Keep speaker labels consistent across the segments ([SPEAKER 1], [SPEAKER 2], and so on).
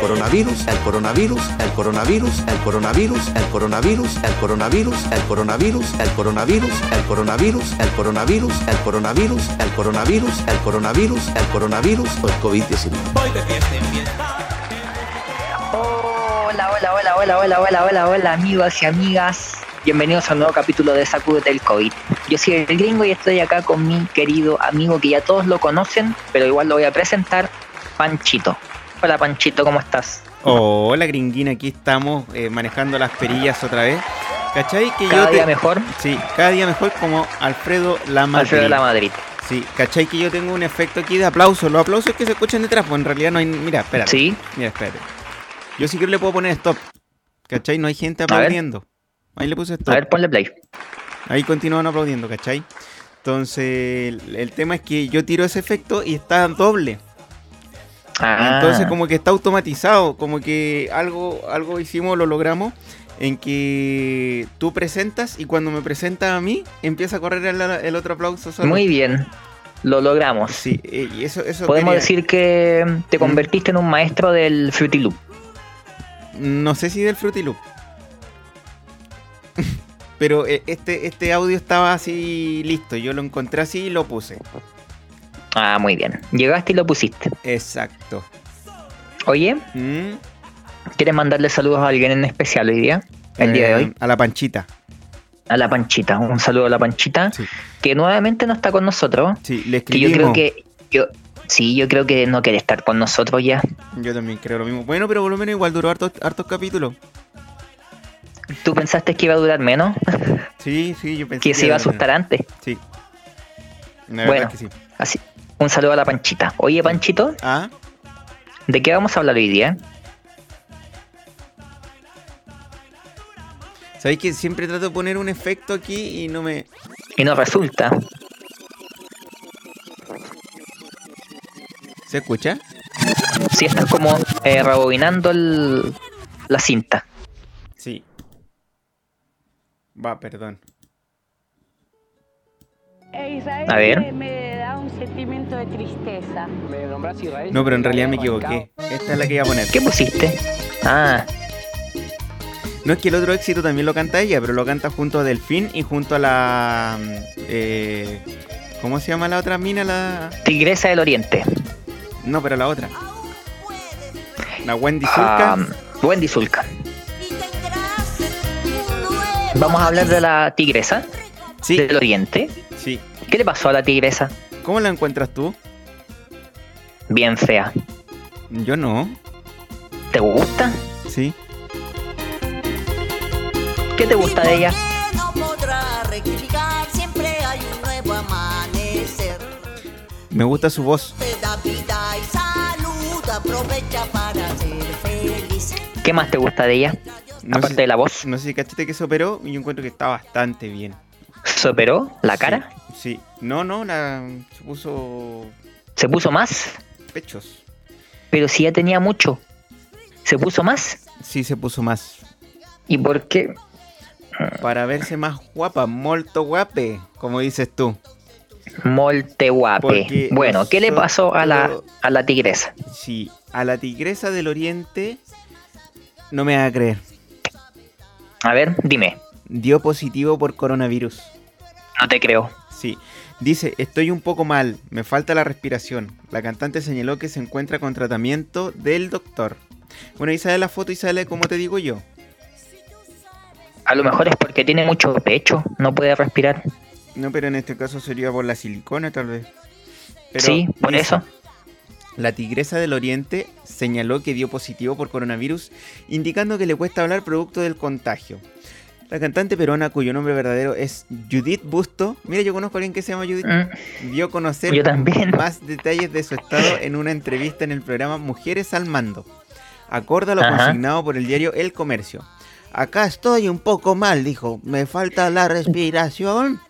[SPEAKER 1] Coronavirus, el coronavirus, el coronavirus, el coronavirus, el coronavirus, el coronavirus, el coronavirus, el coronavirus, el coronavirus, el coronavirus, el coronavirus, el coronavirus, el coronavirus, el coronavirus o el COVID-19.
[SPEAKER 2] Voy de fiesta en fiesta.
[SPEAKER 3] Hola, hola, hola, hola, hola, hola, hola, hola, amigos y amigas. Bienvenidos a un nuevo capítulo de Sacúdete el COVID. Yo soy el gringo y estoy acá con mi querido amigo que ya todos lo conocen, pero igual lo voy a presentar, Panchito. Hola Panchito, ¿cómo estás?
[SPEAKER 4] Hola gringuina, aquí estamos eh, manejando las perillas otra vez. ¿Cachai? Que
[SPEAKER 3] Cada
[SPEAKER 4] yo te-
[SPEAKER 3] día mejor,
[SPEAKER 4] Sí, cada día mejor como Alfredo Lama.
[SPEAKER 3] Alfredo de la Madrid.
[SPEAKER 4] Sí, ¿cachai? Que yo tengo un efecto aquí de aplausos. Los aplausos que se escuchan detrás, pues en realidad no hay. Mira, espérate.
[SPEAKER 3] Sí,
[SPEAKER 4] Mira, espérate. Yo sí que le puedo poner stop. ¿Cachai? No hay gente aplaudiendo. Ahí le puse
[SPEAKER 3] a
[SPEAKER 4] stop.
[SPEAKER 3] ver, ponle play.
[SPEAKER 4] Ahí continúan aplaudiendo, ¿cachai? Entonces, el, el tema es que yo tiro ese efecto y está doble.
[SPEAKER 3] Ah,
[SPEAKER 4] Entonces, como que está automatizado, como que algo, algo hicimos, lo logramos, en que tú presentas y cuando me presentas a mí, empieza a correr el, el otro aplauso solo.
[SPEAKER 3] muy bien, lo logramos.
[SPEAKER 4] Sí, eh, y eso, eso
[SPEAKER 3] Podemos
[SPEAKER 4] quería-
[SPEAKER 3] decir que te
[SPEAKER 4] Mm.
[SPEAKER 3] convertiste en un maestro del Fruity Loop.
[SPEAKER 4] No sé si del Fruity Loop. Pero eh, este, este audio estaba así listo. Yo lo encontré así y lo puse.
[SPEAKER 3] Ah, muy bien. Llegaste y lo pusiste.
[SPEAKER 4] Exacto.
[SPEAKER 3] Oye,
[SPEAKER 4] Mm,
[SPEAKER 3] ¿quieres mandarle saludos a alguien en especial hoy día? El día de
[SPEAKER 4] eh,
[SPEAKER 3] hoy.
[SPEAKER 4] A la panchita.
[SPEAKER 3] A la Panchita. Un saludo a la Panchita.
[SPEAKER 4] Sí.
[SPEAKER 3] Que nuevamente no está con nosotros.
[SPEAKER 4] Sí, le
[SPEAKER 3] Que yo
[SPEAKER 4] escribimos.
[SPEAKER 3] creo que. Yo, sí, yo creo que no quiere estar con nosotros ya.
[SPEAKER 4] Yo también creo lo mismo. Bueno, pero por lo menos igual duró hartos, hartos capítulos.
[SPEAKER 3] ¿Tú pensaste que iba a durar menos?
[SPEAKER 4] Sí, sí, yo pensé
[SPEAKER 3] que se iba a
[SPEAKER 4] menos.
[SPEAKER 3] asustar antes.
[SPEAKER 4] Sí. La
[SPEAKER 3] Bueno.
[SPEAKER 4] es que sí.
[SPEAKER 3] Así. Un saludo a la Panchita. Oye, Panchito,
[SPEAKER 4] Ah,
[SPEAKER 3] ¿de qué vamos a hablar hoy día?
[SPEAKER 4] ¿sabéis que siempre trato de poner un efecto aquí y no me.
[SPEAKER 3] Y nos resulta.
[SPEAKER 4] ¿Se escucha?
[SPEAKER 3] Si estás como eh, rebobinando el- la cinta.
[SPEAKER 4] Sí. Va, perdón.
[SPEAKER 5] Eh, Israel
[SPEAKER 3] A ver.
[SPEAKER 5] Me, me da un sentimiento de tristeza.
[SPEAKER 4] No, pero en realidad me equivoqué. Esta es la que iba a poner.
[SPEAKER 3] ¿Qué pusiste? Ah,
[SPEAKER 4] No es que el otro éxito también lo canta ella, pero lo canta junto a Delfín y junto a la. mm, eh, ¿Cómo se llama la otra mina? La.
[SPEAKER 3] Tigresa del Oriente.
[SPEAKER 4] No, pero la otra. La Wendy Zulka.
[SPEAKER 3] Ah, Wendy Zulka. Vamos a hablar de la tigresa
[SPEAKER 4] sí,
[SPEAKER 3] del Oriente.
[SPEAKER 4] Sí.
[SPEAKER 3] ¿Qué le pasó a la tigresa?
[SPEAKER 4] ¿Cómo la encuentras tú?
[SPEAKER 3] Bien fea.
[SPEAKER 4] Yo no.
[SPEAKER 3] ¿Te gusta?
[SPEAKER 4] Sí.
[SPEAKER 3] ¿Qué te gusta de ella?
[SPEAKER 4] Me gusta su voz.
[SPEAKER 3] ¿Qué más te gusta de ella?
[SPEAKER 4] No
[SPEAKER 3] Aparte
[SPEAKER 4] sé,
[SPEAKER 3] de la voz.
[SPEAKER 4] no sé si cachaste que se operó y yo encuentro que está bastante bien.
[SPEAKER 3] ¿Se operó la cara?
[SPEAKER 4] Sí. sí. No, no, la, se puso
[SPEAKER 3] ¿Se puso más?
[SPEAKER 4] pechos.
[SPEAKER 3] Pero si ya tenía mucho. ¿Se puso más?
[SPEAKER 4] Sí, se puso más.
[SPEAKER 3] ¿Y por qué?
[SPEAKER 4] Para verse más guapa, molto guape, como dices tú.
[SPEAKER 3] Molte guape.
[SPEAKER 4] Porque
[SPEAKER 3] Bueno, ¿qué le pasó a la, a la tigresa?
[SPEAKER 4] Sí, a la tigresa del oriente no me va a creer.
[SPEAKER 3] A ver, dime.
[SPEAKER 4] Dio positivo por coronavirus.
[SPEAKER 3] No te creo.
[SPEAKER 4] Sí. Dice, estoy un poco mal, me falta la respiración. La cantante señaló que se encuentra con tratamiento del doctor. Bueno, ahí sale la foto y sale como te digo yo.
[SPEAKER 3] A lo mejor es porque tiene mucho pecho, no puede respirar.
[SPEAKER 4] No, pero en este caso sería por la silicona tal vez. Pero
[SPEAKER 3] sí, por
[SPEAKER 4] dice,
[SPEAKER 3] eso.
[SPEAKER 4] La tigresa del oriente señaló que dio positivo por coronavirus, indicando que le cuesta hablar producto del contagio. La cantante peruana cuyo nombre verdadero es Judith Busto. Mira, yo conozco a alguien que se llama Judith.
[SPEAKER 3] Mm,
[SPEAKER 4] Dio a conocer
[SPEAKER 3] Yo también.
[SPEAKER 4] más detalles de su estado en una entrevista en el programa Mujeres al Mando. Acorde a lo
[SPEAKER 3] Ajá.
[SPEAKER 4] consignado por el diario El Comercio. Acá estoy un poco mal, dijo. Me falta la respiración.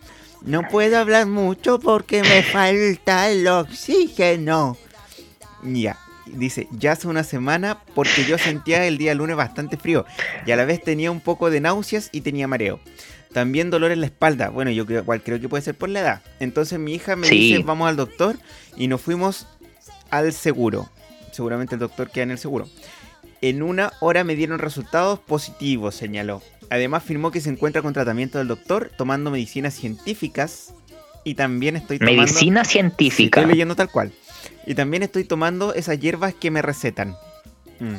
[SPEAKER 4] No puedo hablar mucho porque me falta el oxígeno. Ya. Dice, ya hace una semana porque yo sentía el día lunes bastante frío y a la vez tenía un poco de náuseas y tenía mareo. También dolor en la espalda. Bueno, yo creo, igual creo que puede ser por la edad. Entonces mi hija me
[SPEAKER 3] Sí.
[SPEAKER 4] dice, vamos al doctor y nos fuimos al seguro. Seguramente el doctor queda en el seguro. En una hora me dieron resultados positivos, señaló. Además afirmó que se encuentra con tratamiento del doctor, tomando medicinas científicas y también estoy tomando...
[SPEAKER 3] Medicina científica.
[SPEAKER 4] estoy leyendo tal cual. Y también estoy tomando esas hierbas que me recetan. Mm.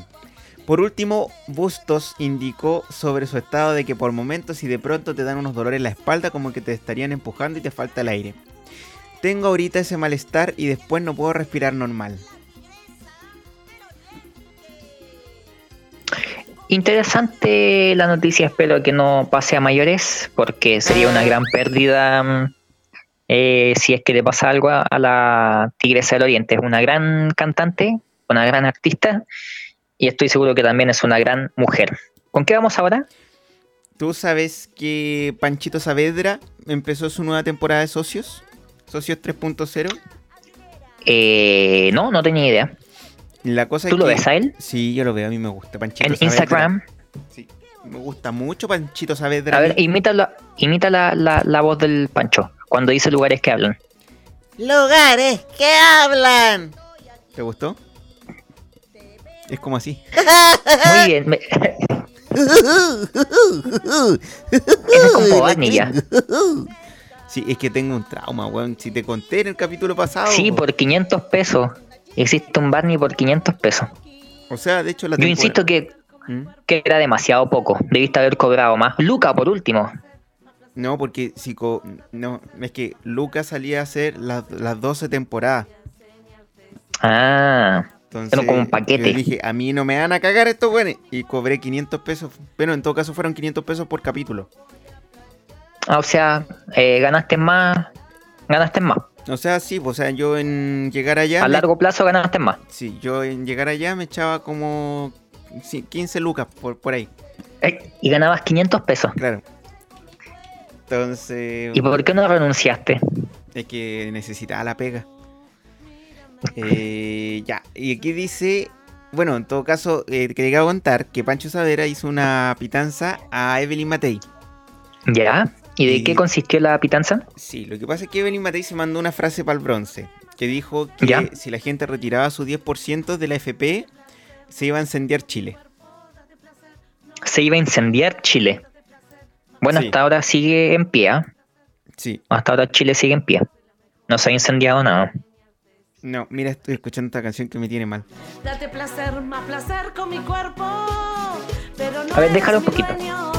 [SPEAKER 4] Por último, Bustos indicó sobre su estado de que por momentos y de pronto te dan unos dolores en la espalda como que te estarían empujando y te falta el aire. Tengo ahorita ese malestar y después no puedo respirar normal.
[SPEAKER 3] Interesante la noticia, espero que no pase a mayores, porque sería una gran pérdida mm, eh, si es que le pasa algo a, a la Tigresa del Oriente. Es una gran cantante, una gran artista, y estoy seguro que también es una gran mujer. ¿Con qué vamos ahora?
[SPEAKER 4] ¿Tú sabes que Panchito Saavedra empezó su nueva temporada de Socios? Socios 3.0.
[SPEAKER 3] Eh, no, no tenía idea.
[SPEAKER 4] La cosa
[SPEAKER 3] ¿Tú
[SPEAKER 4] es
[SPEAKER 3] lo
[SPEAKER 4] que-
[SPEAKER 3] ves a él?
[SPEAKER 4] Sí, yo lo veo, a mí me gusta. Panchito
[SPEAKER 3] En
[SPEAKER 4] Saavedra.
[SPEAKER 3] Instagram.
[SPEAKER 4] Sí, me gusta mucho Panchito Saavedra.
[SPEAKER 3] A ver, imita, la, imita la, la- la voz del Pancho cuando dice lugares que hablan.
[SPEAKER 4] Lugares que hablan. ¿Te gustó? Es como así.
[SPEAKER 3] Muy bien. me- es como Barney ya.
[SPEAKER 4] Sí, es que tengo un trauma, weón. Si te conté en el capítulo pasado.
[SPEAKER 3] Sí, por 500 pesos. Existe un Barney por 500 pesos.
[SPEAKER 4] O sea, de hecho, la
[SPEAKER 3] Yo
[SPEAKER 4] temporada-
[SPEAKER 3] insisto que,
[SPEAKER 4] ¿Mm?
[SPEAKER 3] que era demasiado poco. Debiste haber cobrado más. Luca, por último.
[SPEAKER 4] No, porque si co- no, es que Lucas salía a hacer las, las 12 temporadas.
[SPEAKER 3] Ah,
[SPEAKER 4] Entonces,
[SPEAKER 3] Era como un paquete.
[SPEAKER 4] Yo dije, a mí no me van a cagar estos güeyes. Y cobré 500 pesos. Pero en todo caso fueron 500 pesos por capítulo.
[SPEAKER 3] ah, o sea, eh, ganaste más. Ganaste más.
[SPEAKER 4] O sea, sí, o sea, yo en llegar allá.
[SPEAKER 3] A
[SPEAKER 4] me-
[SPEAKER 3] largo plazo ganaste más.
[SPEAKER 4] Sí, yo en llegar allá me echaba como sí, 15 lucas por, por ahí,
[SPEAKER 3] Eh, y ganabas 500 pesos.
[SPEAKER 4] claro. Entonces,
[SPEAKER 3] ¿Y por qué no renunciaste?
[SPEAKER 4] es que necesitaba la pega. Eh, ya, y aquí dice, bueno, en todo caso, eh, quería contar que Pancho Savera hizo una pitanza a Evelyn Matei.
[SPEAKER 3] ¿Ya? ¿Y de
[SPEAKER 4] Y-
[SPEAKER 3] qué consistió la pitanza?
[SPEAKER 4] Sí, lo que pasa es que Evelyn Matei se mandó una frase para el bronce, que dijo que
[SPEAKER 3] Ya.
[SPEAKER 4] si la gente retiraba su 10% de la FP, se iba a incendiar Chile.
[SPEAKER 3] Se iba a incendiar Chile. Bueno,
[SPEAKER 4] Sí.
[SPEAKER 3] hasta ahora sigue en pie. ¿ah?
[SPEAKER 4] Sí,
[SPEAKER 3] Hasta ahora Chile sigue en pie. No se ha incendiado nada.
[SPEAKER 4] no, mira, estoy escuchando esta canción que me tiene mal.
[SPEAKER 2] Date placer, más placer con mi cuerpo. Pero no
[SPEAKER 3] A ver, déjalo un poquito.
[SPEAKER 2] dueño.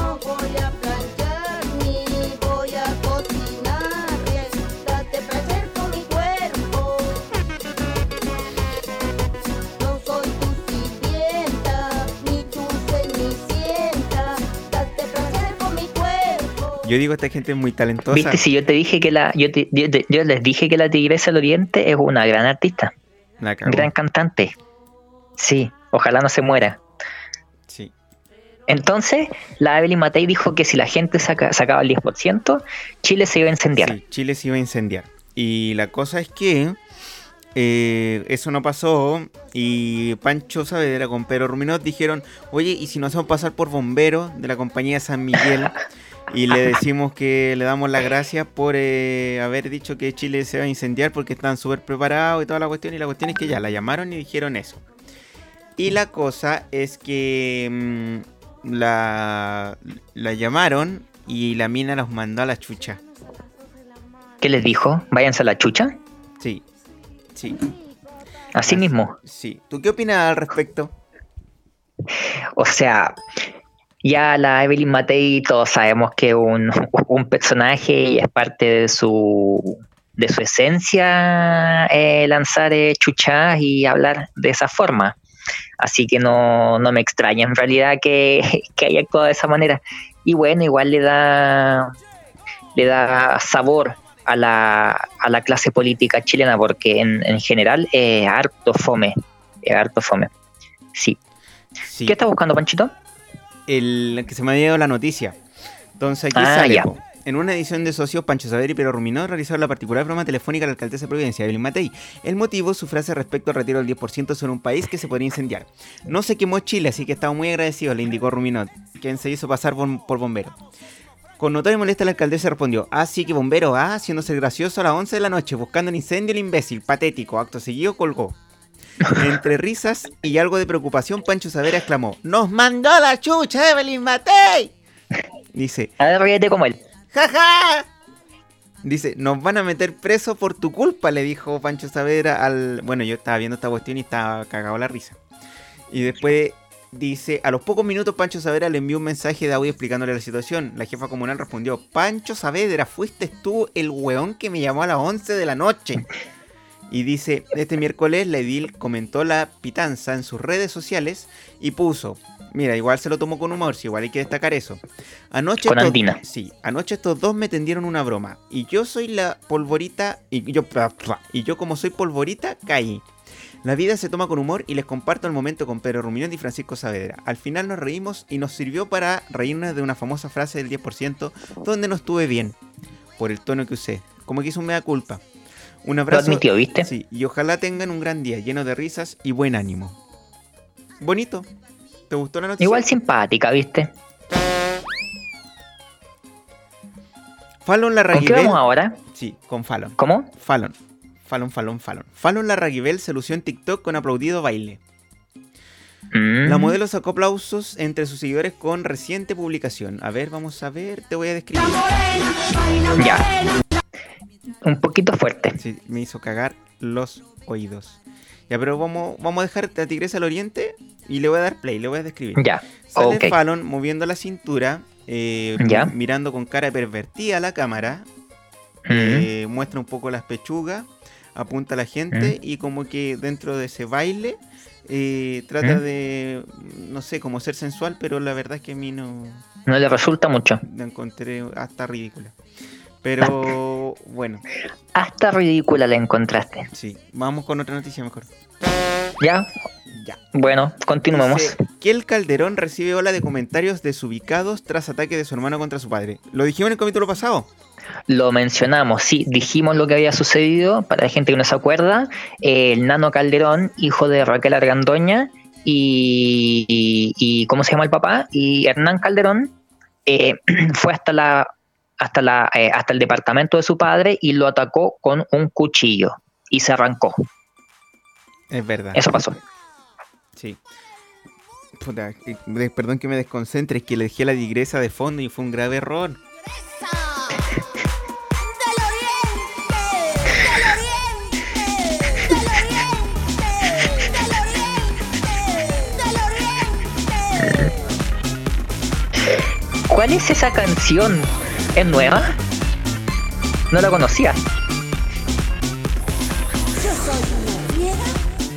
[SPEAKER 4] Yo digo, esta gente es muy talentosa.
[SPEAKER 3] ¿Viste? Si yo te dije que la. Yo, te- yo te- yo les dije que la Tigresa del Oriente es una gran artista.
[SPEAKER 4] La.
[SPEAKER 3] Gran cantante. Sí, ojalá no se muera.
[SPEAKER 4] Sí.
[SPEAKER 3] Entonces, la Evelyn Matei dijo que si la gente saca- sacaba el 10%, Chile se iba a incendiar.
[SPEAKER 4] Sí, Chile se iba a incendiar. Y la cosa es que eh, eso no pasó. Y Pancho Saavedra con Pedro Ruminot dijeron: Oye, ¿y si nos hacemos pasar por bomberos de la compañía San Miguel? Y le decimos que le damos las gracias por eh, haber dicho que Chile se va a incendiar porque están súper preparados y toda la cuestión. Y la cuestión es que ya la llamaron y dijeron eso. Y la cosa es que mm, la, la llamaron y la mina los mandó a la chucha.
[SPEAKER 3] ¿Qué les dijo? Váyanse a la chucha.
[SPEAKER 4] Sí, sí,
[SPEAKER 3] Así mismo.
[SPEAKER 4] sí. ¿Tú qué opinas al respecto?
[SPEAKER 3] O sea, ya la Evelyn Matei todos sabemos que es un, un personaje y es parte de su de su esencia eh, lanzar eh, chuchas y hablar de esa forma. Así que no, no me extraña en realidad que, que haya actuado de esa manera. Y bueno, igual le da, le da sabor a la, a la clase política chilena, porque en, en general es harto fome. Es harto fome. Sí.
[SPEAKER 4] Sí,
[SPEAKER 3] ¿Qué estás buscando, Panchito?
[SPEAKER 4] El que se me ha llegado la noticia. Entonces aquí
[SPEAKER 3] Ah,
[SPEAKER 4] sale. po. En una edición de Socios, Pancho Saber y Pedro Ruminó realizaron la particular broma telefónica a la alcaldesa de Providencia, Evelyn Matei. El motivo, su frase respecto al retiro del 10% sobre un país que se podría incendiar. No se quemó Chile, así que estaba muy agradecido, le indicó Ruminot, quien se hizo pasar por, por bombero. Con notoria molestia la alcaldesa respondió, ah, sí que bombero, ah, haciéndose gracioso a las 11 de la noche, buscando el incendio el imbécil, patético, acto seguido colgó. Entre risas y algo de preocupación, Pancho Savera exclamó, ¡Nos mandó la chucha Evelyn Matei! Dice,
[SPEAKER 3] A ver, ríete como él.
[SPEAKER 4] ¡jaja! Dice, nos van a meter preso por tu culpa, le dijo Pancho Saavedra al... Bueno, yo estaba viendo esta cuestión y estaba cagado la risa. Y después dice, a los pocos minutos Pancho Saavedra le envió un mensaje de audio explicándole la situación. La jefa comunal respondió, Pancho Saavedra, fuiste tú el weón que me llamó a las 11 de la noche. Y dice, este miércoles la edil comentó la pitanza en sus redes sociales y puso, mira, igual se lo tomó con humor, si igual hay que destacar eso. Anoche
[SPEAKER 3] Con
[SPEAKER 4] estos-
[SPEAKER 3] Andina.
[SPEAKER 4] Sí, anoche estos dos me tendieron una broma y yo soy la polvorita y yo y yo como soy polvorita caí. La vida se toma con humor y les comparto el momento con Pedro Ruminón y Francisco Saavedra. Al final nos reímos y nos sirvió para reírnos de una famosa frase del 10% donde no estuve bien por el tono que usé, como que hizo un mea culpa. Un
[SPEAKER 3] Lo
[SPEAKER 4] abrazo.
[SPEAKER 3] admitió, ¿viste?
[SPEAKER 4] Sí, y ojalá tengan un gran día lleno de risas y buen ánimo. Bonito. ¿Te gustó la noticia?
[SPEAKER 3] Igual simpática, ¿viste?
[SPEAKER 4] Fallon
[SPEAKER 3] ¿Con qué
[SPEAKER 4] Larraguibel.
[SPEAKER 3] vamos ahora?
[SPEAKER 4] Sí, con Fallon.
[SPEAKER 3] ¿Cómo?
[SPEAKER 4] Fallon. Fallon, Fallon, Fallon. Fallon Larraguibel se lució en TikTok con aplaudido baile.
[SPEAKER 3] Mm.
[SPEAKER 4] La modelo sacó aplausos entre sus seguidores con reciente publicación. A ver, vamos a ver, te voy a describir.
[SPEAKER 3] Ya. Un poquito fuerte.
[SPEAKER 4] Sí, me hizo cagar los oídos. Ya, pero vamos, vamos a dejar a Tigresa al Oriente y le voy a dar play, le voy a describir.
[SPEAKER 3] Ya.
[SPEAKER 4] Sale. Fallon moviendo la cintura, eh,
[SPEAKER 3] Ya.
[SPEAKER 4] mirando con cara pervertida a la cámara.
[SPEAKER 3] Mm.
[SPEAKER 4] eh, muestra un poco las pechugas, apunta a la gente y como que dentro de ese baile eh, trata
[SPEAKER 3] ¿Mm?
[SPEAKER 4] de, no sé, como ser sensual, pero la verdad es que a mí no
[SPEAKER 3] No le resulta mucho.
[SPEAKER 4] la encontré hasta ridícula. Pero bueno,
[SPEAKER 3] Hasta ridícula la encontraste.
[SPEAKER 4] sí, vamos con otra noticia mejor.
[SPEAKER 3] ¿Ya?
[SPEAKER 4] Ya.
[SPEAKER 3] Bueno, continuemos.
[SPEAKER 4] Dice, Kiel Calderón recibe ola de comentarios desubicados tras ataque de su hermano contra su padre. Lo dijimos en el capítulo pasado.
[SPEAKER 3] Lo mencionamos, sí, dijimos lo que había sucedido, para la gente que no se acuerda, el Nano Calderón, hijo de Raquel Argandoña, y, y- y- ¿cómo se llama el papá? Y Hernán Calderón eh, fue hasta la hasta la eh, hasta el departamento de su padre y lo atacó con un cuchillo y se arrancó.
[SPEAKER 4] Es verdad.
[SPEAKER 3] Eso pasó.
[SPEAKER 4] Sí. Puta, eh, perdón que me desconcentre, es que le dejé la digresa de fondo y fue un grave error.
[SPEAKER 3] ¿Cuál es esa canción? ¿Es nueva? No la conocía.
[SPEAKER 6] Yo soy una fiera,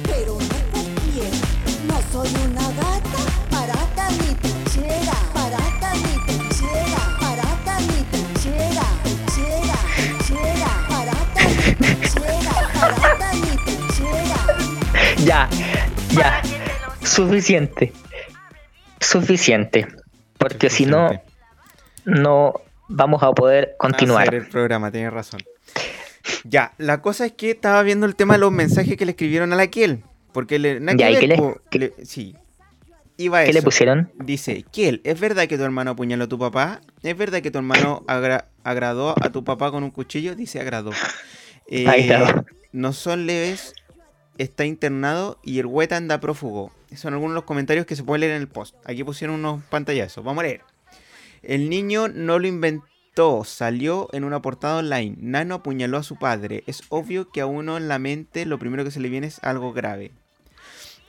[SPEAKER 6] pero no cualquiera. No soy una gata, parata ni pechera. Parata ni pechera, parata ni pechera. Pechera, pechera, parata ni pechera. Parata ni pechera.
[SPEAKER 3] Ya, ya. Suficiente. Suficiente. Porque si no, no vamos a poder
[SPEAKER 4] Hacer
[SPEAKER 3] continuar.
[SPEAKER 4] el programa, tienes razón. Ya, la cosa es que estaba viendo el tema de los mensajes que le escribieron a la Kiel. Porque le. que
[SPEAKER 3] Ya, ¿y
[SPEAKER 4] ver,
[SPEAKER 3] qué le-
[SPEAKER 4] po, le- sí. Iba
[SPEAKER 3] ¿Qué le pusieron?
[SPEAKER 4] Dice, Kiel, ¿es verdad que tu hermano apuñaló a tu papá? ¿Es verdad que tu hermano agra- agradó a tu papá con un cuchillo? Dice, agradó. Eh,
[SPEAKER 3] Ahí está.
[SPEAKER 4] No son leves, está internado y el hueta anda prófugo. Son algunos de los comentarios que se pueden leer en el post. Aquí pusieron unos pantallazos. Vamos a leer. El niño no lo inventó, salió en una portada online. Nano apuñaló a su padre. Es obvio que a uno en la mente lo primero que se le viene es algo grave.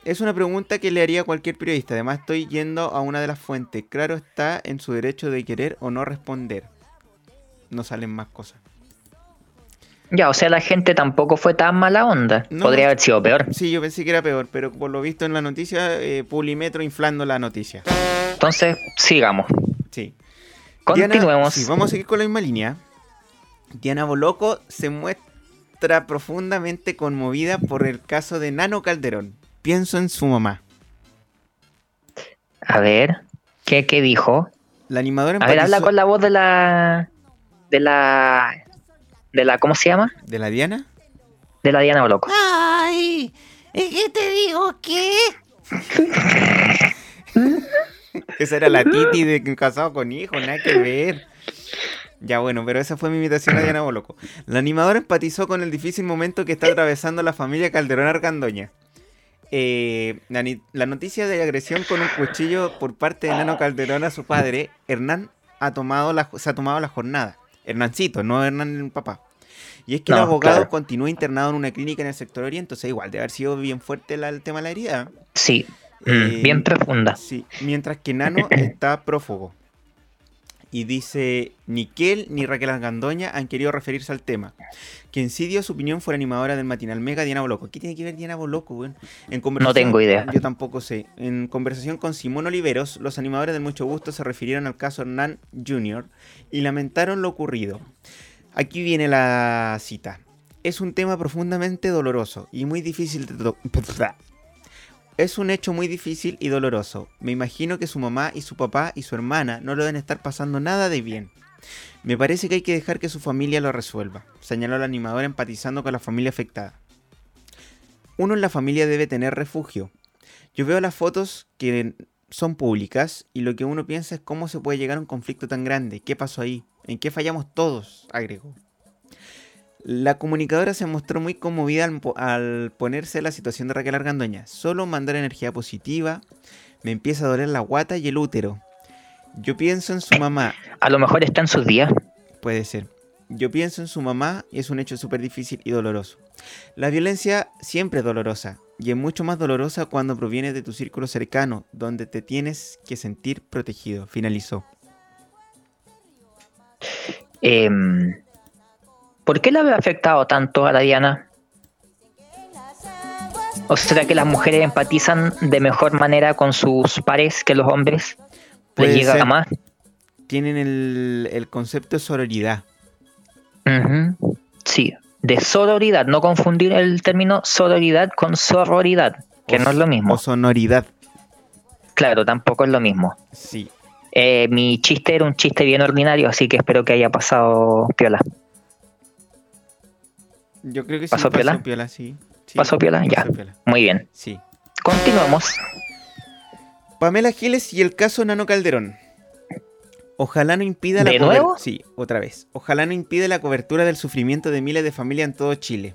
[SPEAKER 4] Es una pregunta que le haría a cualquier periodista. Además, estoy yendo a una de las fuentes. Claro está en su derecho de querer o no responder. No salen más cosas.
[SPEAKER 3] Ya, o sea, la gente tampoco fue tan mala onda.
[SPEAKER 4] No.
[SPEAKER 3] Podría haber sido peor.
[SPEAKER 4] Sí, yo pensé que era peor, pero por lo visto en la noticia, eh, Pulimetro inflando la noticia.
[SPEAKER 3] Entonces, sigamos.
[SPEAKER 4] Sí. Diana-
[SPEAKER 3] Continuemos.
[SPEAKER 4] sí, vamos a seguir con la misma línea. Diana Boloco se muestra profundamente conmovida por el caso de Nano Calderón. Pienso en su mamá.
[SPEAKER 3] A ver, ¿qué, qué dijo?
[SPEAKER 4] La animadora
[SPEAKER 3] A ver, habla
[SPEAKER 4] empatizó-
[SPEAKER 3] con la voz de la. de la. de la. ¿cómo se llama?
[SPEAKER 4] ¿De la Diana?
[SPEAKER 3] De la Diana Boloco.
[SPEAKER 2] Ay, ¿y qué te digo qué?
[SPEAKER 4] Esa era la Titi de casado con hijo, nada que ver. Ya bueno, pero esa fue mi invitación a Diana Boloco. La animadora empatizó con el difícil momento que está atravesando la familia Calderón Argandoña. Eh, la, la noticia de agresión con un cuchillo por parte de Nano Calderón a su padre, Hernán ha tomado la, se ha tomado la jornada. Hernancito, no Hernán el papá. Y es que el abogado
[SPEAKER 3] claro.
[SPEAKER 4] continúa internado en una clínica en el sector oriente, o sea, igual debe haber sido bien fuerte la- el tema de la herida.
[SPEAKER 3] Sí,
[SPEAKER 4] Eh,
[SPEAKER 3] bien profunda.
[SPEAKER 4] Sí, mientras que Nano está prófugo. Y dice, ni Kel ni Raquel Argandoña han querido referirse al tema. Quien sí dio su opinión fue la animadora del matinal Mega, Diana Boloco. ¿Qué tiene que ver Diana Boloco, weón? En conversación-
[SPEAKER 3] tengo idea.
[SPEAKER 4] Yo tampoco sé. En conversación con Simón Oliveros, los animadores del Mucho Gusto se refirieron al caso Hernán Jr. y lamentaron lo ocurrido. Aquí viene la cita. Es un tema profundamente doloroso y muy difícil de to- Es un hecho muy difícil y doloroso. Me imagino que su mamá y su papá y su hermana no lo deben estar pasando nada de bien. Me parece que hay que dejar que su familia lo resuelva, señaló la animadora empatizando con la familia afectada. Uno en la familia debe tener refugio. Yo veo las fotos que son públicas y lo que uno piensa es cómo se puede llegar a un conflicto tan grande. ¿Qué pasó ahí? ¿En qué fallamos todos? agregó. La comunicadora se mostró muy conmovida al, po- al ponerse la situación de Raquel Argandoña. Solo mandar energía positiva, me empieza a doler la guata y el útero. Yo pienso en su mamá,
[SPEAKER 3] A lo mejor está en sus días.
[SPEAKER 4] puede ser. Yo pienso en su mamá y es un hecho súper difícil y doloroso. La violencia siempre es dolorosa y es mucho más dolorosa cuando proviene de tu círculo cercano, donde te tienes que sentir protegido, finalizó.
[SPEAKER 3] Em, ¿Por qué le había afectado tanto a la Diana? ¿O será que las mujeres empatizan de mejor manera con sus pares que los hombres? ¿Les llega
[SPEAKER 4] ser.
[SPEAKER 3] más?
[SPEAKER 4] Tienen el, el concepto de sororidad.
[SPEAKER 3] Sí, de sororidad, no confundir el término sororidad con sororidad, que
[SPEAKER 4] o
[SPEAKER 3] no es lo mismo.
[SPEAKER 4] O sonoridad.
[SPEAKER 3] Claro, tampoco es lo mismo.
[SPEAKER 4] Sí.
[SPEAKER 3] Eh, mi chiste era un chiste bien ordinario, así que espero que haya pasado piola.
[SPEAKER 4] Yo creo que sí.
[SPEAKER 3] ¿Pasó piola?
[SPEAKER 4] Pasó piola, sí. Sí,
[SPEAKER 3] ¿Pasó piola? Ya.
[SPEAKER 4] pasó piola.
[SPEAKER 3] Muy bien.
[SPEAKER 4] Sí.
[SPEAKER 3] Continuamos.
[SPEAKER 4] Pamela Giles y el caso Nano Calderón. Ojalá no impida la
[SPEAKER 3] ¿De nuevo?
[SPEAKER 4] Sí, otra vez. Ojalá no impida la cobertura del sufrimiento de miles de familias en todo Chile.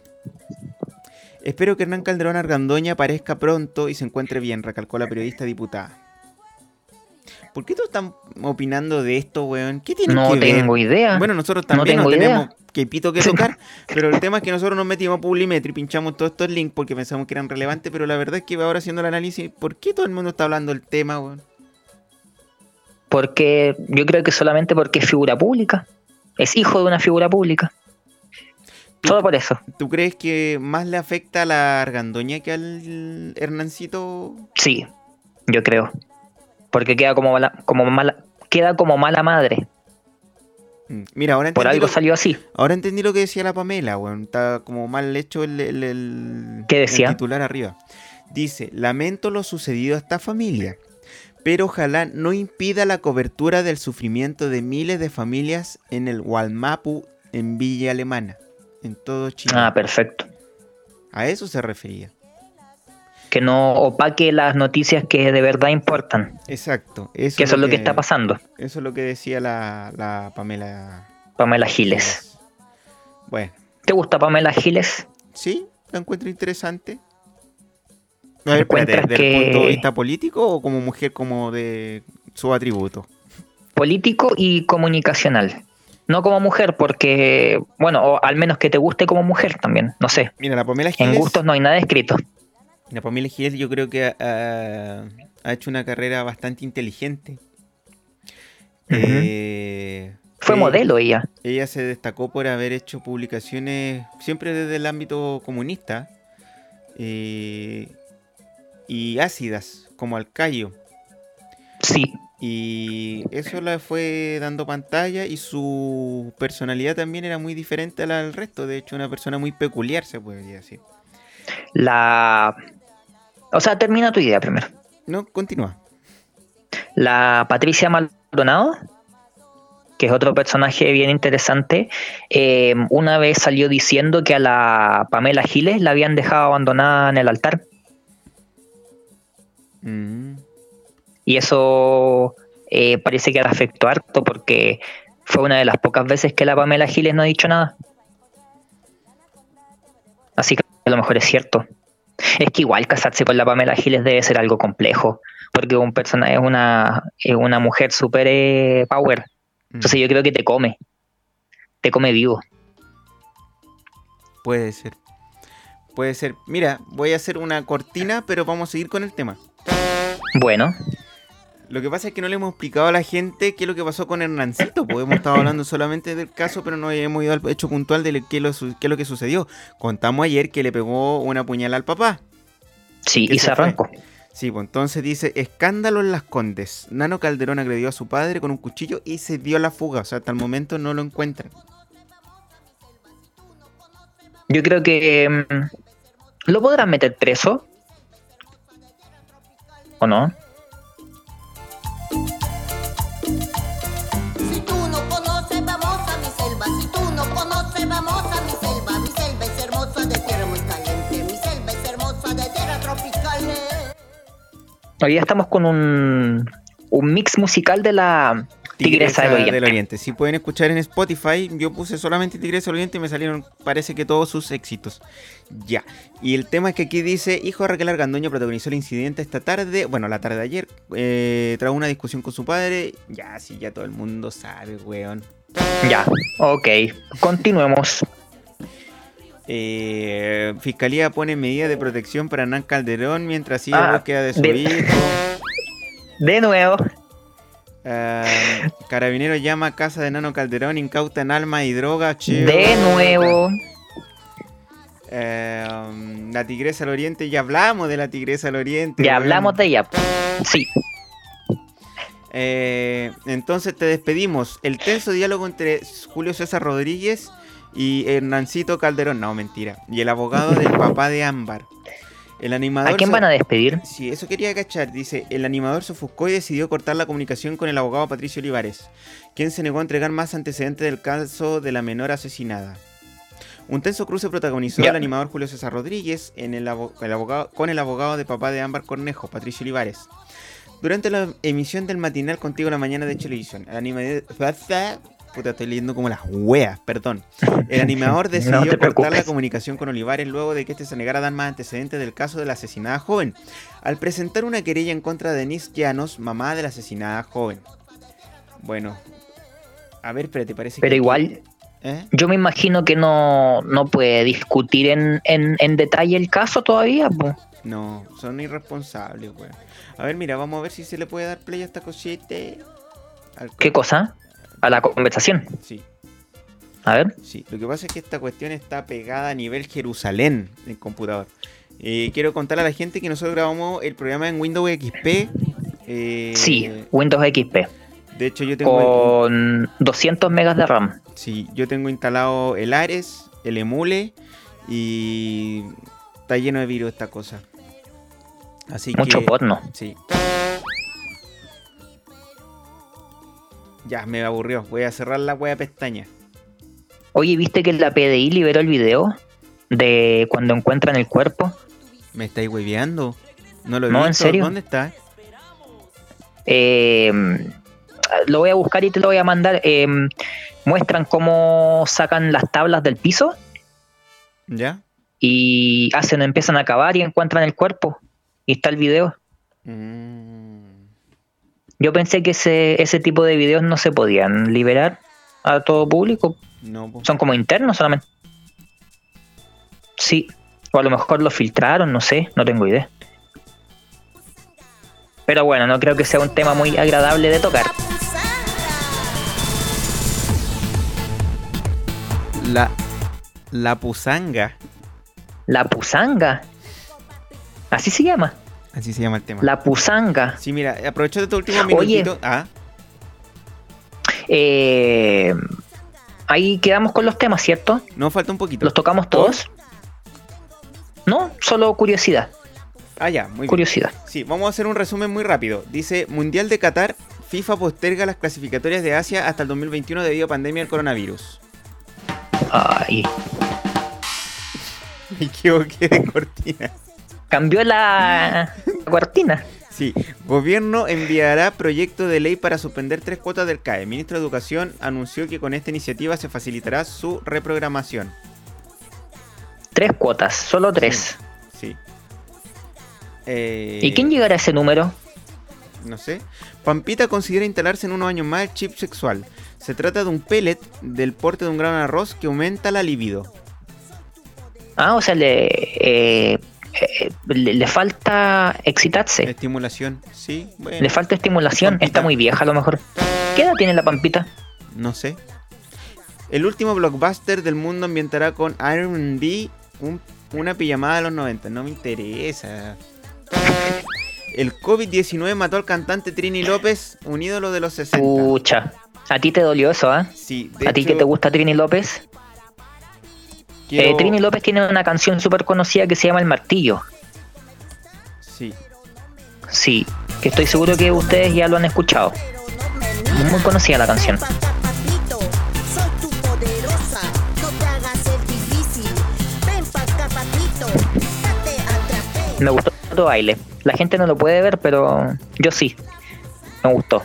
[SPEAKER 4] Espero que Hernán Calderón Argandoña aparezca pronto y se encuentre bien, recalcó la periodista diputada. ¿Por qué todos están opinando de esto, weón? ¿Qué tiene
[SPEAKER 3] No
[SPEAKER 4] que ver?
[SPEAKER 3] tengo idea.
[SPEAKER 4] Bueno, nosotros
[SPEAKER 3] No
[SPEAKER 4] también no,
[SPEAKER 3] idea.
[SPEAKER 4] tenemos que pito que tocar, pero el tema es que nosotros nos metimos a Publimetro y pinchamos todos estos links porque pensamos que eran relevantes, pero la verdad es que ahora haciendo el análisis, ¿por qué todo el mundo está hablando del tema, weón?
[SPEAKER 3] Porque yo creo que solamente porque es figura pública. Es hijo de una figura pública. Solo por eso.
[SPEAKER 4] ¿Tú crees que más le afecta a la Argandoña que al Hernancito?
[SPEAKER 3] Sí, yo creo. Porque queda como mala, como mala, queda como mala madre.
[SPEAKER 4] Mm, Mira, ahora
[SPEAKER 3] Por algo
[SPEAKER 4] lo,
[SPEAKER 3] salió así.
[SPEAKER 4] ahora entendí lo que decía la Pamela, weón. Está como mal hecho el, el- el-
[SPEAKER 3] ¿Qué decía?
[SPEAKER 4] el titular arriba. Dice, lamento lo sucedido a esta familia, pero ojalá no impida la cobertura del sufrimiento de miles de familias en el Walmapu, en Villa Alemana, en todo Chile.
[SPEAKER 3] Ah, perfecto.
[SPEAKER 4] A eso se refería.
[SPEAKER 3] Que no opaque las noticias que de verdad importan.
[SPEAKER 4] Exacto. Eso,
[SPEAKER 3] Que eso es lo que está pasando.
[SPEAKER 4] Eso es lo que decía la, la Pamela.
[SPEAKER 3] Pamela Giles.
[SPEAKER 4] Bueno,
[SPEAKER 3] ¿Te gusta Pamela Giles?
[SPEAKER 4] sí, lo encuentro interesante. A ver, espérate,
[SPEAKER 3] ¿Encuentras
[SPEAKER 4] ¿desde
[SPEAKER 3] que-
[SPEAKER 4] el punto de vista político o como mujer como de su atributo?
[SPEAKER 3] Político y comunicacional. No como mujer, porque, bueno, o al menos que te guste como mujer también. No sé.
[SPEAKER 4] Mira, la Pamela
[SPEAKER 3] En
[SPEAKER 4] Giles.
[SPEAKER 3] gustos no hay nada escrito.
[SPEAKER 4] La Pamela Giles yo creo que ha, ha hecho una carrera bastante inteligente. Eh,
[SPEAKER 3] Fue
[SPEAKER 4] eh,
[SPEAKER 3] modelo ella.
[SPEAKER 4] Ella se destacó por haber hecho publicaciones siempre desde el ámbito comunista eh, y ácidas, como Alcayo.
[SPEAKER 3] Sí.
[SPEAKER 4] Y eso le fue dando pantalla y su personalidad también era muy diferente a la del resto. De hecho, una persona muy peculiar, se podría decir.
[SPEAKER 3] La. O sea, termina tu idea primero.
[SPEAKER 4] No, continúa.
[SPEAKER 3] La Patricia Maldonado, que es otro personaje bien interesante, eh, una vez salió diciendo que a la Pamela Giles la habían dejado abandonada en el altar.
[SPEAKER 4] Mm,
[SPEAKER 3] Y eso eh, parece que le afectó harto porque fue una de las pocas veces que la Pamela Giles no ha dicho nada. Así que a lo mejor es cierto. Es que igual casarse con la Pamela Giles debe ser algo complejo, porque un personaje es una, es una mujer súper eh, power.
[SPEAKER 4] mm,
[SPEAKER 3] Entonces yo creo que te come. Te come vivo.
[SPEAKER 4] Puede ser. Puede ser. Mira, voy a hacer una cortina, pero vamos a seguir con el tema.
[SPEAKER 3] Bueno,
[SPEAKER 4] Lo que pasa es que no le hemos explicado a la gente qué es lo que pasó con Hernancito, porque hemos estado hablando solamente del caso, pero no hemos ido al hecho puntual de qué, lo su- qué es lo que sucedió. Contamos ayer que le pegó una puñalada al papá.
[SPEAKER 3] sí,
[SPEAKER 4] ¿Qué
[SPEAKER 3] y
[SPEAKER 4] se
[SPEAKER 3] arrancó.
[SPEAKER 4] Sí, pues entonces dice, escándalo en las Condes. Nano Calderón agredió a su padre con un cuchillo y se dio a la fuga. O sea, hasta el momento no lo encuentran.
[SPEAKER 3] Yo creo que mm, lo podrán meter preso. ¿O no? Hoy día estamos con un, un mix musical de la Tigresa, del Oriente.
[SPEAKER 4] Si pueden escuchar en Spotify, yo puse solamente Tigresa del Oriente y me salieron, parece que todos sus éxitos. Ya. Y el tema es que aquí dice, hijo de Raquel Argandoña protagonizó el incidente esta tarde, bueno, la tarde de ayer, eh, tras una discusión con su padre. Ya, sí, ya todo el mundo sabe, weón.
[SPEAKER 3] Ya, ok. Continuemos.
[SPEAKER 4] Eh, Fiscalía pone medidas de protección para Hernán Calderón mientras sigue
[SPEAKER 3] Ah,
[SPEAKER 4] búsqueda de su
[SPEAKER 3] de-
[SPEAKER 4] hijo.
[SPEAKER 3] De nuevo.
[SPEAKER 4] Ah, Carabinero llama a casa de Nano Calderón, incautan alma y droga. chivo.
[SPEAKER 3] De nuevo.
[SPEAKER 4] Eh, la Tigresa del Oriente, ya hablamos de la Tigresa del Oriente.
[SPEAKER 3] Ya hablamos de ella. Sí.
[SPEAKER 4] Eh, entonces te despedimos. El tenso diálogo entre Julio César Rodríguez y Hernancito Calderón. No, mentira. Y el abogado del papá de Ámbar. El animador.
[SPEAKER 3] ¿A quién van a despedir?
[SPEAKER 4] Sí, eso quería cachar. Dice, el animador se ofuscó y decidió cortar la comunicación con el abogado Patricio Olivares, quien se negó a entregar más antecedentes del caso de la menor asesinada. Un tenso cruce protagonizó el animador Julio César Rodríguez en el abo- el abogado, con el abogado de papá de Ámbar Cornejo, Patricio Olivares. Durante la emisión del matinal Contigo en la Mañana de televisión, el animador... Puta, estoy leyendo como las weas, perdón. El animador decidió cortar la comunicación con Olivares luego de que este se negara a dar más antecedentes del caso de la asesinada joven, al presentar una querella en contra de Denise Llanos, mamá de la asesinada joven. Bueno, a ver, pero te parece
[SPEAKER 3] Pero
[SPEAKER 4] que-
[SPEAKER 3] igual,
[SPEAKER 4] ¿Eh?
[SPEAKER 3] yo me imagino que no, no puede discutir en, en, en detalle el caso todavía. po.
[SPEAKER 4] No, son irresponsables, weón. A ver, mira, vamos a ver si se le puede dar play a esta cosita. Al
[SPEAKER 3] ¿Qué cosa? A la conversación.
[SPEAKER 4] Sí,
[SPEAKER 3] A ver.
[SPEAKER 4] sí. Lo que pasa es que esta cuestión está pegada a nivel Jerusalén en computador. Eh, quiero contarle a la gente que nosotros grabamos el programa en Windows XP. eh,
[SPEAKER 3] Sí, Windows XP.
[SPEAKER 4] De hecho, yo tengo,
[SPEAKER 3] Con 200 megas de RAM.
[SPEAKER 4] sí, yo tengo instalado el Ares, el Emule y está lleno de virus esta cosa. Así
[SPEAKER 3] Mucho
[SPEAKER 4] que...
[SPEAKER 3] porno.
[SPEAKER 4] Sí. Ya, me aburrió. Voy a cerrar la wea pestaña.
[SPEAKER 3] Oye, ¿viste que la PDI liberó el video de cuando encuentran el cuerpo?
[SPEAKER 4] ¿Me estáis hueveando? No lo he
[SPEAKER 3] No, ¿en serio?
[SPEAKER 4] ¿Dónde está?
[SPEAKER 3] Eh, lo voy a buscar y te lo voy a mandar. Eh, muestran cómo sacan las tablas del piso
[SPEAKER 4] ¿Ya?
[SPEAKER 3] y hacen, empiezan a cavar y encuentran el cuerpo. Y está el video.
[SPEAKER 4] Mm,
[SPEAKER 3] Yo pensé que ese, ese tipo de videos no se podían liberar a todo público.
[SPEAKER 4] no.
[SPEAKER 3] Son como internos solamente. Sí. O a lo mejor lo filtraron, no sé, no tengo idea. Pero bueno, no creo que sea un tema muy agradable de tocar.
[SPEAKER 4] La, la pusanga.
[SPEAKER 3] La pusanga. Así se llama.
[SPEAKER 4] Así se llama el tema.
[SPEAKER 3] La pusanga.
[SPEAKER 4] Sí, mira, aprovecho de tu último
[SPEAKER 3] Oye.
[SPEAKER 4] minutito. Ah,
[SPEAKER 3] Eh, ahí quedamos con los temas, ¿cierto?
[SPEAKER 4] no, falta un poquito.
[SPEAKER 3] ¿Los tocamos todos? No, solo curiosidad.
[SPEAKER 4] Ah, ya, muy bien.
[SPEAKER 3] Curiosidad.
[SPEAKER 4] Sí, vamos a hacer un resumen muy rápido. Dice, Mundial de Qatar, FIFA posterga las clasificatorias de Asia hasta el 2021 debido a pandemia del coronavirus.
[SPEAKER 3] Ay.
[SPEAKER 4] Me equivoqué de cortina.
[SPEAKER 3] Cambió la, la cortina.
[SPEAKER 4] Sí, gobierno enviará proyecto de ley para suspender tres cuotas del CAE. Ministro de Educación anunció que con esta iniciativa se facilitará su reprogramación.
[SPEAKER 3] Tres cuotas, solo tres.
[SPEAKER 4] Sí. Eh,
[SPEAKER 3] ¿Y quién llegará a ese número?
[SPEAKER 4] No sé. Pampita considera instalarse en unos años más el chip sexual. Se trata de un pellet del porte de un grano de arroz que aumenta la libido.
[SPEAKER 3] Ah, o sea, le, eh, eh, le, le falta excitarse.
[SPEAKER 4] Estimulación. Sí, bueno.
[SPEAKER 3] Le falta estimulación.
[SPEAKER 4] Pampita.
[SPEAKER 3] Está muy vieja a lo mejor. ¿Qué edad tiene la pampita?
[SPEAKER 4] No sé. El último blockbuster del mundo ambientará con R&B un- una pijamada de los 90. No me interesa. El COVID-19 mató al cantante Trini López, un ídolo de los 60.
[SPEAKER 3] Pucha. ¿A ti te dolió eso, ah?
[SPEAKER 4] Sí, de
[SPEAKER 3] ¿A ti que te gusta Trini López?
[SPEAKER 4] Quiero-
[SPEAKER 3] Eh, Trini López tiene una canción súper conocida que se llama El Martillo.
[SPEAKER 4] Sí,
[SPEAKER 3] Sí, que estoy seguro que ustedes ya lo han escuchado. Muy conocida la canción. Me gustó tu baile. La gente no lo puede ver, pero yo sí. Me gustó.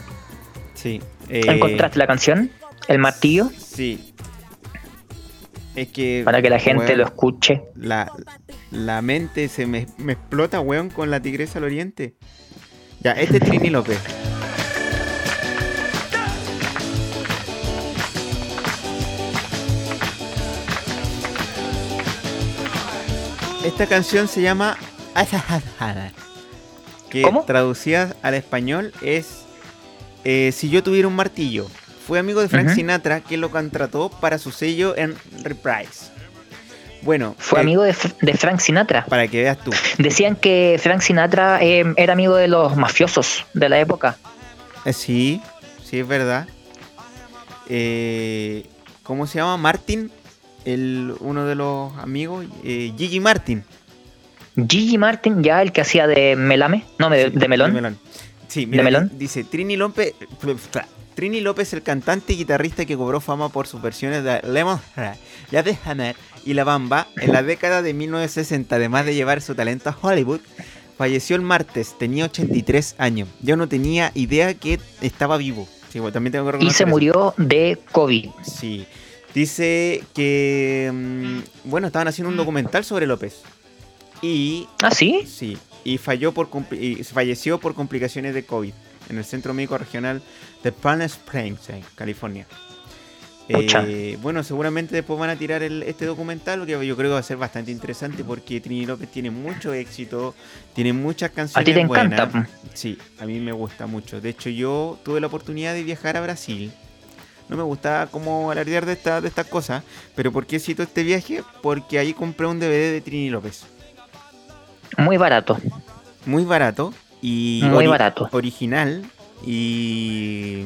[SPEAKER 4] sí. eh,
[SPEAKER 3] ¿Encontraste la canción? El martillo,
[SPEAKER 4] Sí. Es que.
[SPEAKER 3] para que la gente
[SPEAKER 4] weón,
[SPEAKER 3] lo escuche.
[SPEAKER 4] La, la mente se me, me explota, weón, con la tigresa del oriente. Ya, este es Trini López. Esta canción se llama que
[SPEAKER 3] ¿Cómo?
[SPEAKER 4] traducida al español es eh, Si yo tuviera un martillo. Fue amigo de Frank. Sinatra que lo contrató para su sello en Reprise. Bueno,
[SPEAKER 3] Fue
[SPEAKER 4] eh,
[SPEAKER 3] amigo de, Fr- de Frank Sinatra.
[SPEAKER 4] para que veas tú.
[SPEAKER 3] Decían que Frank Sinatra eh, era amigo de los mafiosos de la época.
[SPEAKER 4] Eh, sí, sí es verdad. Eh, ¿Cómo se llama? Martin, el, uno de los amigos, eh, Gigi Martin.
[SPEAKER 3] Gigi Martin, ya el que hacía de Melame, no, de,
[SPEAKER 4] Sí,
[SPEAKER 3] de melón.
[SPEAKER 4] Sí, mira,
[SPEAKER 3] melón?
[SPEAKER 4] dice Trini López, Trini López, el cantante y guitarrista que cobró fama por sus versiones de Lemon Ya de Hammer y La Bamba en la década de 1960, además de llevar su talento a Hollywood, falleció el martes, tenía 83 años. Yo no tenía idea que estaba vivo. Sí, bueno, también tengo que
[SPEAKER 3] Y se
[SPEAKER 4] eso.
[SPEAKER 3] murió de COVID.
[SPEAKER 4] Sí. Dice que, mm, bueno, estaban haciendo un documental sobre López. Y
[SPEAKER 3] ¿Ah, sí?
[SPEAKER 4] Sí, y falló por compli- y falleció por complicaciones de COVID en el Centro Médico Regional de Palm Springs, en California. Eh, bueno, seguramente después van a tirar el- este documental, que yo creo que va a ser bastante interesante porque Trini López tiene mucho éxito, tiene muchas canciones
[SPEAKER 3] A ti te
[SPEAKER 4] buenas.
[SPEAKER 3] encanta.
[SPEAKER 4] Sí, a mí me gusta mucho. De hecho, yo tuve la oportunidad de viajar a Brasil. No me gusta como alardear de, esta, de estas cosas, pero ¿por qué cito este viaje? Porque ahí compré un DVD de Trini López
[SPEAKER 3] Muy barato.
[SPEAKER 4] muy barato y
[SPEAKER 3] Muy barato.
[SPEAKER 4] original y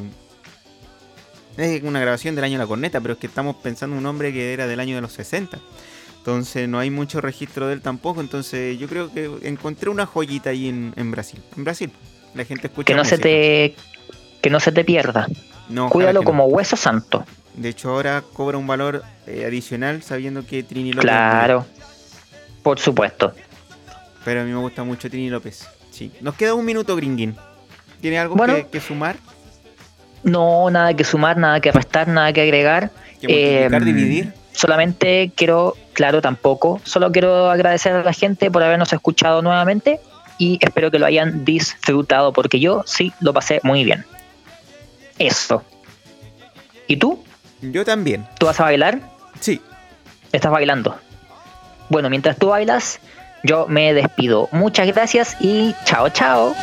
[SPEAKER 4] es una grabación del año de la corneta, pero es que estamos pensando en un hombre que era del año de los 60. Entonces no hay mucho registro de él tampoco, entonces yo creo que encontré una joyita ahí en, en Brasil. En Brasil la gente escucha
[SPEAKER 3] Que no se te que no se te pierda.
[SPEAKER 4] No,
[SPEAKER 3] Cuídalo
[SPEAKER 4] no.
[SPEAKER 3] como hueso santo.
[SPEAKER 4] De hecho ahora cobra un valor eh, adicional sabiendo que Trini López
[SPEAKER 3] Claro. Por supuesto.
[SPEAKER 4] Pero a mí me gusta mucho Trini López. Sí. Nos queda un minuto, Gringuín. ¿Tiene algo
[SPEAKER 3] Bueno.
[SPEAKER 4] que, que sumar?
[SPEAKER 3] No, nada que sumar, nada que restar, nada que agregar.
[SPEAKER 4] ¿Que
[SPEAKER 3] Em,
[SPEAKER 4] dividir?
[SPEAKER 3] Solamente quiero, claro, tampoco. Solo quiero agradecer a la gente por habernos escuchado nuevamente y espero que lo hayan disfrutado porque yo sí lo pasé muy bien. Eso. ¿Y tú?
[SPEAKER 4] Yo también.
[SPEAKER 3] ¿Tú vas a bailar?
[SPEAKER 4] Sí.
[SPEAKER 3] Estás bailando. Bueno, mientras tú bailas, yo me despido. Muchas gracias y chao, chao.